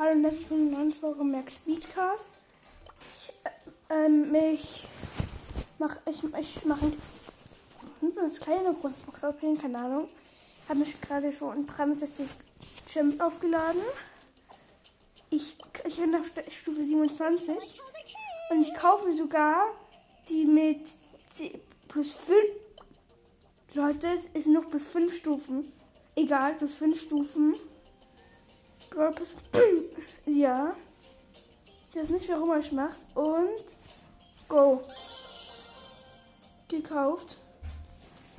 Hallo und herzlich willkommen neuen Folge Max Speedcast. Ich, äh, ähm, ich mach, ich, ich mache das kleine große Box aufhängen, keine Ahnung. Habe mich gerade schon 63 Gems aufgeladen. Ich, ich bin auf Stufe 27 und ich kaufe mir sogar die mit 10 plus 5. Leute, es sind noch bis 5 Stufen. Egal, plus 5 Stufen. ja. Ich weiß nicht, warum ich mach's. Und go. Gekauft.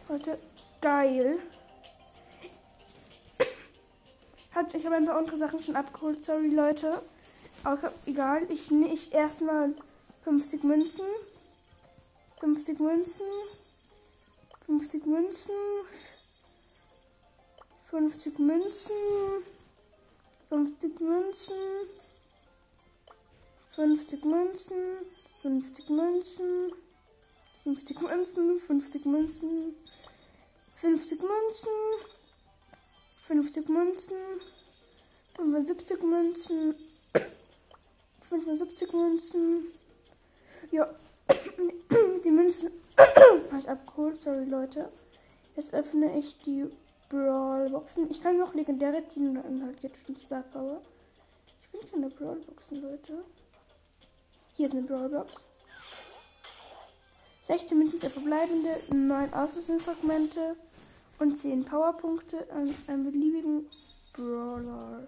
Leute, geil. Ich habe ein paar andere Sachen schon abgeholt. Sorry, Leute. Aber egal. Ich nicht erstmal 50 Münzen. 50 Münzen. 50 Münzen. 50 Münzen. 50 Münzen. 50 Münzen. 50 Münzen. 50 Münzen. 50 Münzen. 50 Münzen. 50 Münzen. 75 Münzen. 75 Münzen. Ja. Die Münzen habe abgeholt. Sorry, Leute. Jetzt öffne ich die Brawlboxen. Ich kann noch legendäre ziehen und dann halt jetzt schon Star Power. Ich finde keine Brawlboxen, Leute. Hier ist eine Brawlbox. 16 Münzen verbleibende, 9 Auslösungsfragmente und 10 Powerpunkte an einem beliebigen Brawler.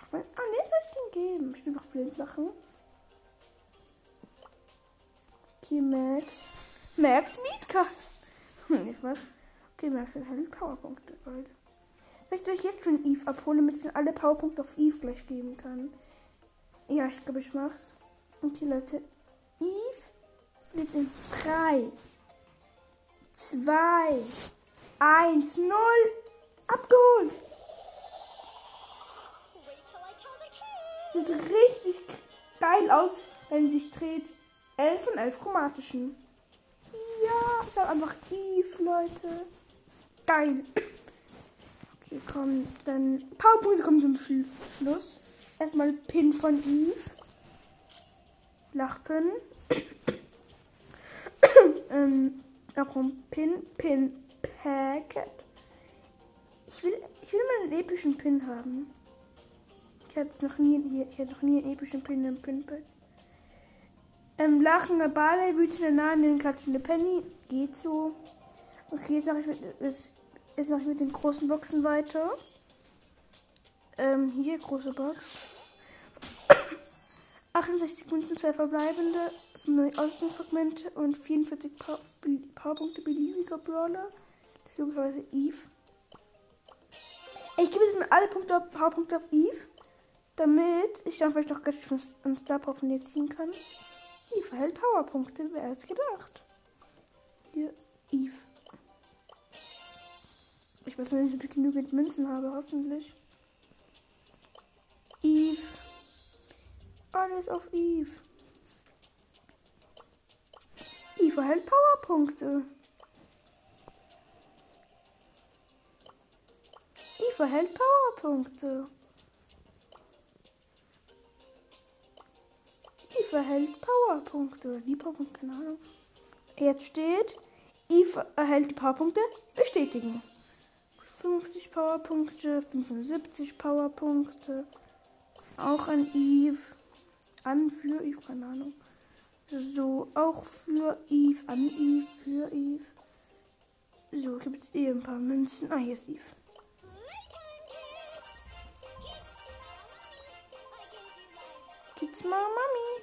Ach, mein, ah, ne, soll ich den geben? Ich will einfach blind machen. Okay, Max. Max Meatcast. Hm, ich was? Okay, Max hat halt Powerpunkte. Leute. Vielleicht ich jetzt schon Eve abholen, damit ich alle Powerpunkte auf Eve gleich geben kann. Ja, ich glaube, ich mach's. Okay, Leute. Eve wird in 3, 2, 1, 0 abgeholt. Sieht richtig geil aus, wenn sie sich dreht. 11 von 11 chromatischen. Ja, ich habe einfach Eve, Leute. Geil. Okay, komm, dann Powerpunkte kommen zum Schluss. Erstmal Pin von Eve. Lachpin. ähm, darum Pin, Pin, Packet. Ich will, ich will mal einen epischen Pin haben. Ich habe noch nie, ich hatte noch nie einen epischen Pin im Pinpad. Ähm, lachender Barley, wütende Nahen, klatschende Penny. Geht so. Okay, jetzt mache ich mit, jetzt, mache ich mit den großen Boxen weiter. Ähm, hier, große Box. 68 Münzen, zwei verbleibende, 9 Außenfragmente und 44 pa Powerpunkte beliebiger Brawler. Das ist logischerweise Eve. Ich gebe jetzt mal alle Punkte auf, Powerpunkte auf Eve, damit ich dann vielleicht noch gleich einen Star Power von ihr ziehen kann. Eve erhält Powerpunkte, wer hätte gedacht. Hier, Eve. Ich weiß nicht, ob ich genügend Münzen habe, hoffentlich. Eve. Alles auf Eve. Eve erhält Powerpunkte. Eve erhält Powerpunkte. Eve erhält Powerpunkte. Die Powerpunkte, keine Ahnung. Jetzt steht, Eve erhält die Powerpunkte bestätigen. 50 Powerpunkte, 75 Powerpunkte. Auch an Eve. An für Eve, keine Ahnung. So, auch für Eve, an Eve, für Eve. So, gibt es eh ein paar Münzen. Ah, hier ist Eve. Gibt's mal Mami.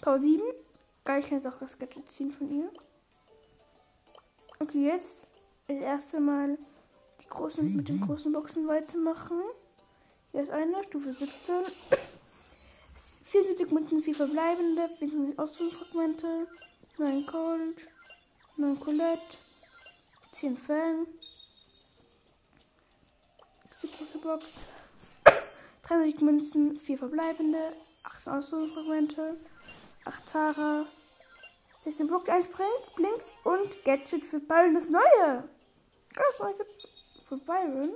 Power 7. Geil, ich kann jetzt auch das Gadget ziehen von ihr. Okay, jetzt das erste Mal die großen, mit den großen Boxen weitermachen. Hier ist eine, Stufe 17. 74 Münzen, 4 verbleibende, 4 Ausrüstungsfragmente, 9 Cold, 9 Colette, 10 Fang. Das ist die große Box. 30 Münzen, 4 verbleibende, 8 Ausrüstungsfragmente, 8 Zara. Das ist Block 1 bringt, blinkt und Gadget für Byron das Neue. Das neue Gadget für Byron.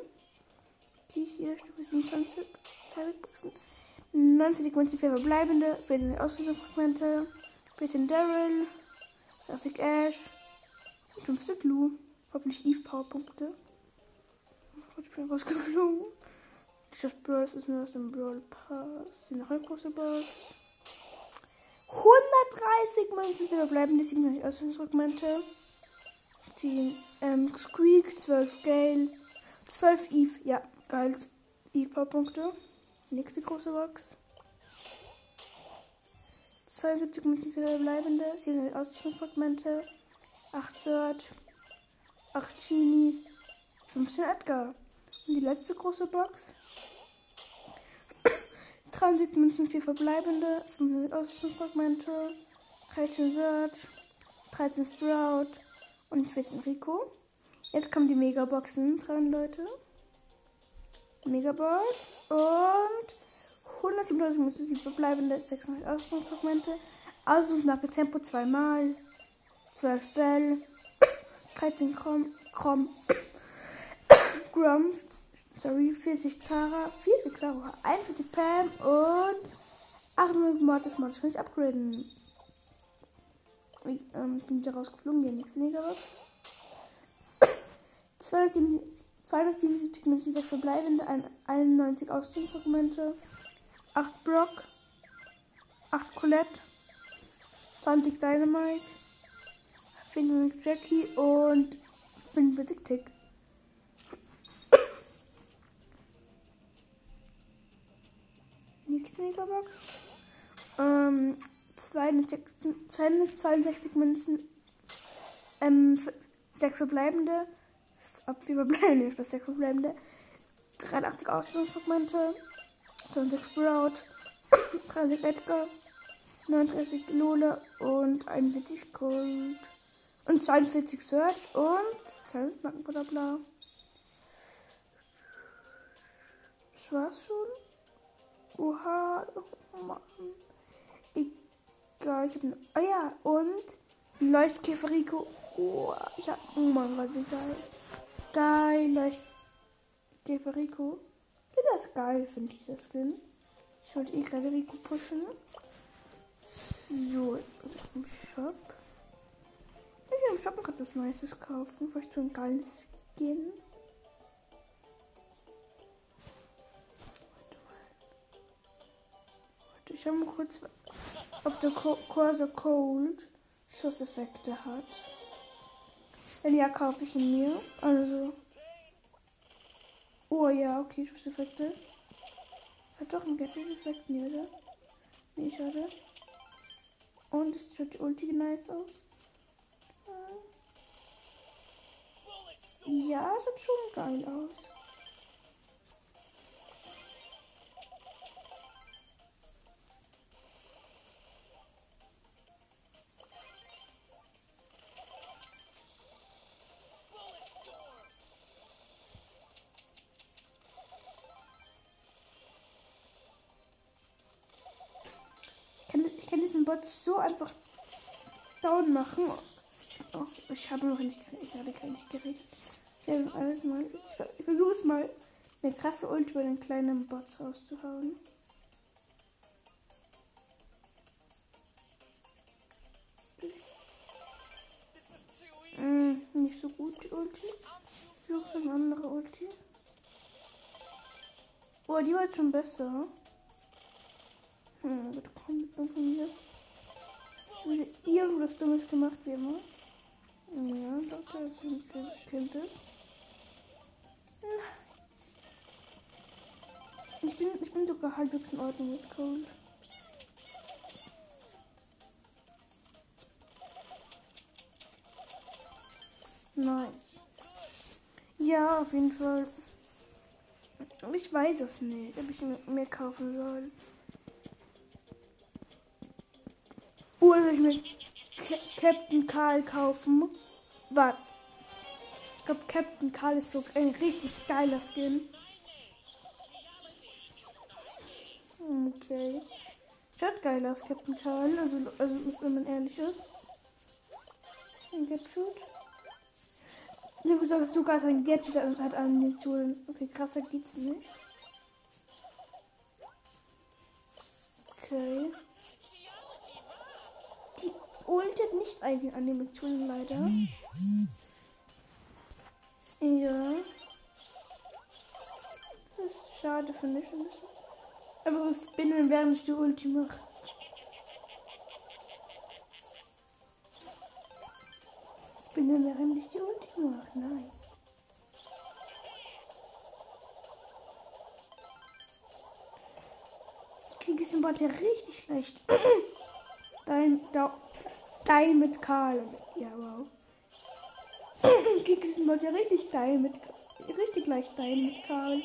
Die hier Stufe 27, 20 Boxen. 90 Münzen für verbleibende, 14 Auslösungsfragmente, 14 Daryl, 30 Ash, 15 Blue, hoffentlich Eve Powerpunkte. Ich bin rausgeflogen. Das Brawl ist nur aus dem Brawl Pass. Die noch eine große Box. 130 Münzen für verbleibende 97 Ausführungsfragmente. 10 ähm, Squeak, 12 Gale, 12 Eve. Ja, geil. Eve Powerpunkte. Nächste große Box. 72 Münzen für verbleibende 7 Ausführungsfragmente. 8 Search, 8 Genie, 15 Edgar. Und die letzte große Box. 73 Münzen, 4 verbleibende, 500 Ausrüstungsfragmente, 13 Search, 13 Sprout und 14 Rico. Jetzt kommen die Megaboxen dran, Leute. Megabox und 137 Münzen, 7 verbleibende, 600 Ausrüstungsfragmente, Ausrüstungsmarke Tempo zweimal, 12 Bell, 13 Krom, Krom, Grumps, sorry, 40 Tara, 40 Clara, 41 Pam und 800 Mortis Mortis kann ich upgraden. Ich ähm, bin wieder rausgeflogen, die nächste Megabox. 277 Münzen, 6 verbleibende, 91 Ausdrucksfragmente, 8 Brock, 8 Colette, 20 Dynamite, 5 Jackie und 45 Tick. Megabox. Ähm, 262 Münzen. Ähm, 6 verbleibende. Ab 4 verbleibende, ich 6 verbleibende. 83 Ausbildungsfragmente. 20 Sprout. 30 Edgar. 39 Lola und 41 Gold. Und 42 Search und 20 Markenbutter bla. Das war's schon. Oha. Oh Mann. Egal, ich hab ne. Oh ja, und Leuchtkäfer Rico. Oh, ich hab. Oh Mann, was ist geil. Geil, Leuchtkäfer Rico. Ja, das ist geil, finde ich, das Skin. Ich wollte eh gerade Rico pushen. So, jetzt im Shop. Ich will im Shop gerade was Neues kaufen. Vielleicht so ein geiles Skin. Ich schau mal kurz, ob der Corsa Cold Schusseffekte hat. Wenn ja, kaufe ich ihn mir. Also. Oh ja, okay, Schusseffekte. Hat doch einen Gadget-Effekt, ne, oder? Nee, schade. Und es sieht die Ulti nice aus. Ja, sieht schon geil aus. So einfach down machen. Oh, ich habe noch nicht, ich hatte gar nicht gerechnet. Ja, alles mal. Ich versuche es mal, eine krasse Ult über den kleinen Bots rauszuhauen. Mm, nicht so gut die Ulti. Ich suche eine andere Ulti. Oh, die war schon besser. Hm, bitte komm mit von mir. Irgendwas Dummes gemacht wie immer. Ja, das kennt es. Ich bin, ich bin sogar halbwegs in Ordnung mit Cold. Nice. Ja, auf jeden Fall. Ich weiß es nicht, ob ich mir kaufen soll. cool, will ich mir Captain Karl kaufen. Warte. Ich glaube, Captain Karl ist so ein richtig geiler Skin. Okay. Schaut geil aus, Captain Karl. Also, also, wenn man ehrlich ist. Ein Gadget. Du sagst sogar sein Gadget hat Animationen. Okay, krasser geht's nicht. Okay. Die Ult hat nicht eigene Animationen leider. Ja. Das ist schade, finde ich. Einfach so spinnen, während ich die Ulti mache. Spinnen, während ich die Ulti mache. Nice. Krieg ist im Bot richtig schlecht. Dein, da, dein mit Karl. Ja, wow. Im Bot ja richtig dein mit, richtig gleich dein mit Karl.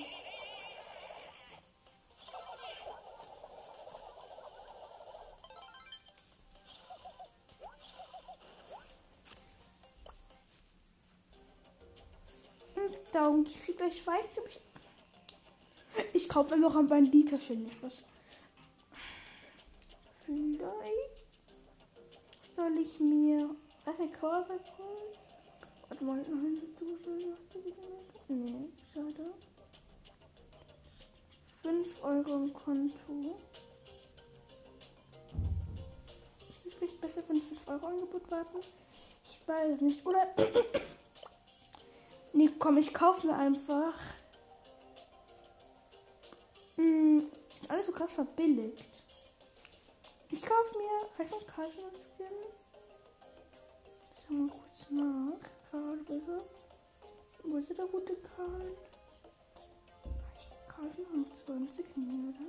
Daumen, ich krieg gleich Schweiz. Ich, kaufe noch ein Banditerchen, nicht was. Ich mir eine Kurve holen. Warte mal, nein, du Nee, schade. 5 Euro im Konto. Ist es vielleicht besser, wenn 5 Euro Angebot warten? Ich weiß nicht. Oder. nee, komm, ich kaufe mir einfach. Hm, ist alles so krass verbilligt. Ich kaufe mir einfach Casual Skin. Schau mal kurz nach. Karl, er? Wo ist der gute Karl? Karl haben 20 mehr, oder?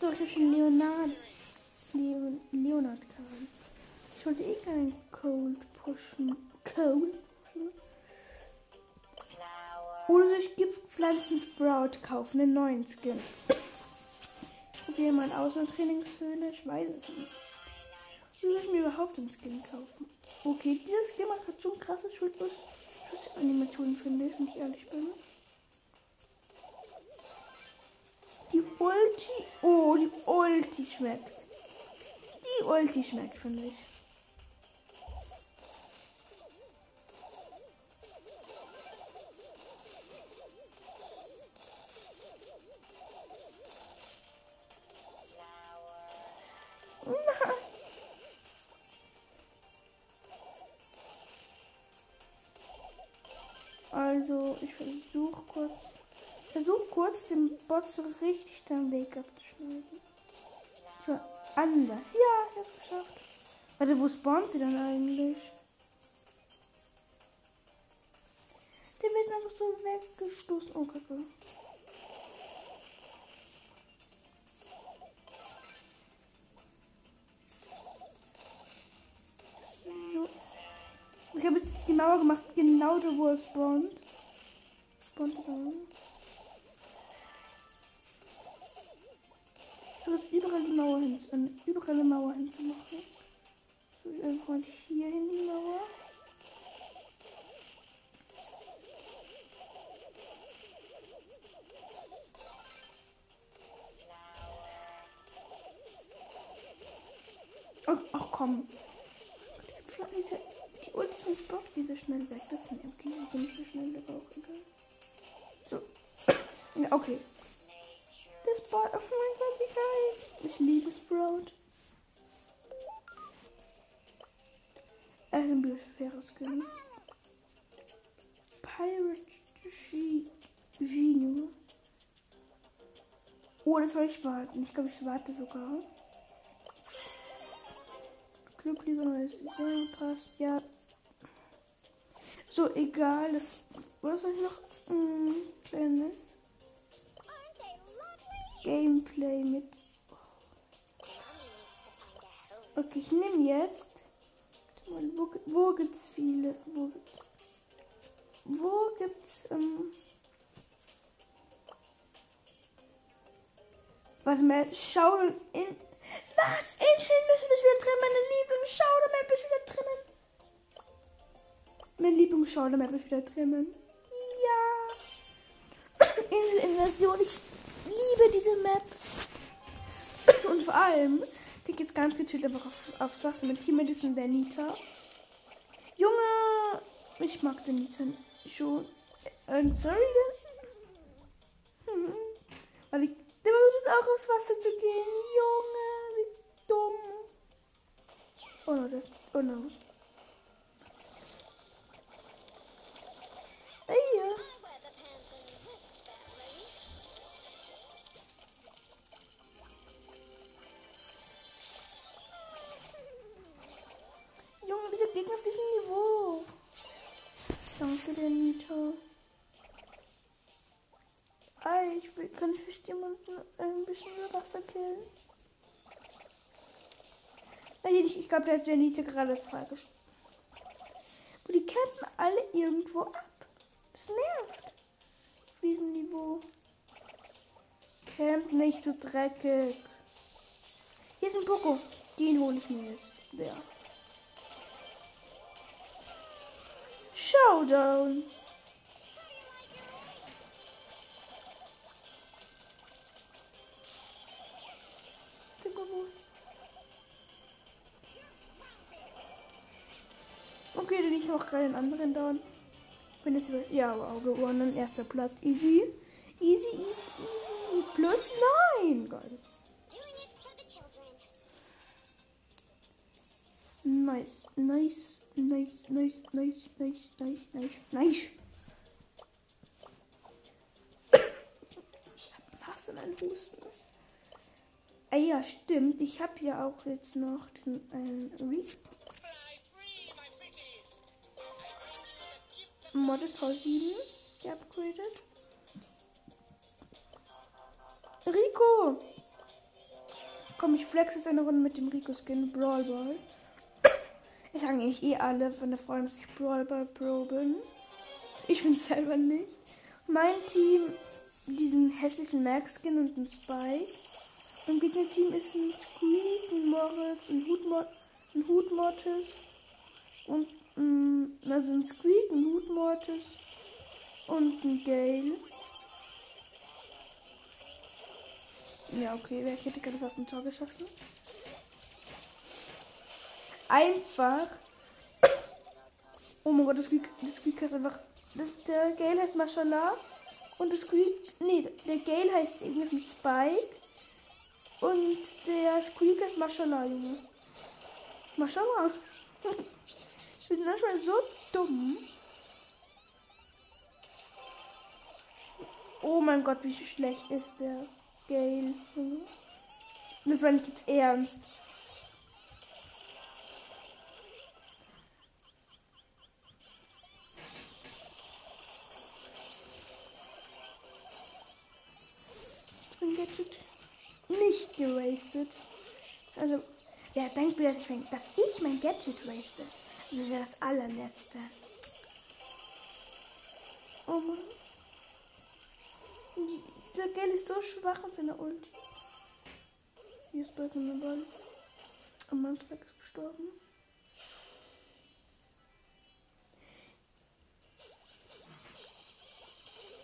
Doch, ich habe schon Leonard. Leon, Leonard Karl. Ich wollte eh keinen Cold pushen. Cold pushen. Oder ich Giftpflanzen Sprout kaufen, einen neuen Skin? probiere mal aus in Trainingshöhle. Ich weiß es nicht. Ich mir überhaupt einen Skin kaufen? Okay, dieses Skin macht schon krasse Schulteranimationen, finde ich, wenn ich ehrlich bin. Die Ulti. Oh, die Ulti schmeckt. Die Ulti schmeckt, finde ich. Kurz den Bot so richtig den Weg abzuschneiden. So, anders. Ja, ich hab's geschafft. Warte, wo spawnt sie dann eigentlich? Der wird einfach so weggestoßen. Oh, Kacke. Ich habe jetzt die Mauer gemacht, genau da, wo es spawnt. Spawnt da. Ich habe jetzt überall die Mauer hin, äh, überall eine Mauer hinzumachen. So, einfach hier hin die Mauer. Ach, ach komm. Diese, die Ulti Spot geht so schnell weg. Das ist ein okay, also nicht so schnell, aber auch egal. So. Ja, okay. Das Bot, mein Gott, wie geil. Ich liebe Sprout. Er hat ein Biosphäre-Skin. Pirate G Gino. Oh, das soll ich warten. Ich glaube, ich warte sogar. Clubliga neues Saison passt. Ja. So, egal. Das, was soll ich noch? Hm, kleines Gameplay mit. Okay, ich nehme jetzt. Wo, wo gibt's viele? Wo, wo gibt's. Ähm, Warte mal, schau in. Was? Ancient Mission ist wieder drin. Meine Lieblings-Showdown-Map ist wieder drinnen. Meine Lieblings-Showdown-Map ist wieder drinnen. Ja. Insel-Inversion. Ich liebe diese Map. Und vor allem, ich jetzt ganz gechillt einfach auf, aufs Wasser mit Team Medicine der Nita. Junge, ich mag den Nita schon. Äh, sorry. Hm. Weil ich aufs Wasser zu gehen. Junge, wie dumm. Oh no, das. Oh no. Ein bisschen Wasser killen? Ich, ich glaube, der hat der Nita gerade freigestellt. Und die campen alle irgendwo ab. Das nervt. Auf diesem Niveau. Camp nicht so dreckig. Hier ist ein Poko. Den hole ich mir jetzt. Der. Showdown. Noch gerade den anderen down. Jetzt über. Ja, wow, gewonnen. Erster Platz. Easy. Easy, easy, easy. Plus 9. Geil. Doing it for the children. Nice, nice, nice, nice, nice, nice, nice, nice, nice. Ich hab fast in einen Husten. Ah ja, stimmt. Ich habe ja auch jetzt noch diesen einen Re Modded V7 geupgradet. Rico! Komm, ich flex jetzt eine Runde mit dem Rico-Skin Brawl Ball. Es sagen eigentlich eh alle von der Freundin, dass ich Brawl Ball Pro bin. Ich bin selber nicht. Mein Team, diesen hässlichen Max-Skin und ein Spike. Im Gegnerteam ist ein Squeak, ein Moritz, ein Hutmod, ein Hutmortis und ein, also ein Squeak, ein Hutmortis und ein Gale. Ja, okay, wer hätte gerade was ein Tor geschossen? Einfach. Oh mein Gott, das Squeak, das Squeak heißt einfach. Das, der Gale heißt Mashallah. Und das Squeak. Nee, der Gale heißt irgendwas mit Spike. Und der Squeak heißt Mashallah, Junge. Mashallah. Wir sind manchmal so dumm. Oh mein Gott, wie schlecht ist der Gale. Das war nicht jetzt ernst. Ich bin nicht gewastet. Also, wer denkt dass ich dass ich mein Gadget waste? Das wäre das allerletzte. Oh Mann. Der Gale ist so schwach mit seiner Ulti. Hier ist bald ein Ball. Am Mannsberg ist gestorben.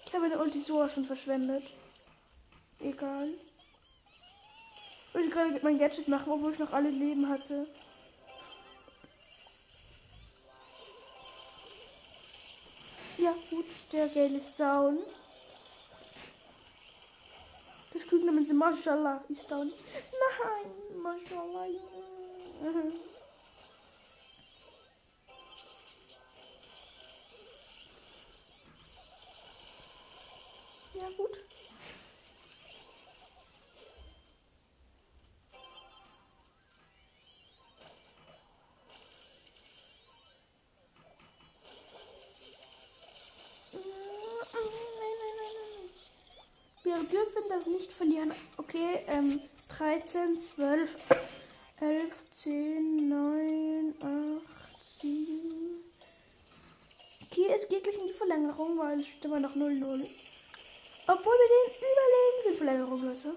Ich habe meine Ulti sowas von verschwendet. Egal. Ich wollte gerade mein Gadget machen, obwohl ich noch alle Leben hatte. Ja, gut, der Gale ist down. Das Küken mit dem Mashallah ist down. Nein, Mashallah, Junge. Ja, gut. Nicht verlieren. Okay, ähm, 13, 12, 11, 10, 9, 8, 7. Okay, es geht gleich in die Verlängerung, weil es steht immer noch 0-0. Obwohl wir den überlegen sind, Verlängerung, Leute.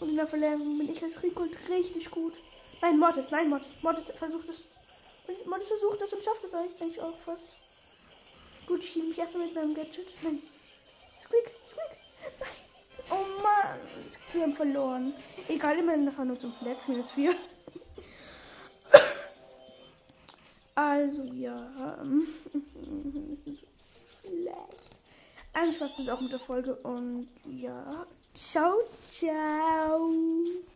Und in der Verlängerung bin ich als Rico richtig gut. Nein, Mortis, nein, Mortis. Mortis versucht es. Mortis versucht es und schafft es eigentlich auch fast. Gut, ich hielt mich erstmal mit meinem Gadget. Nein. Mann. Wir haben verloren. Egal, immerhin davon nur zum Flex. Minus 4. Also, ja. ähm, Schlecht. Ein Spaß auch mit der Folge und ja. Ciao, ciao.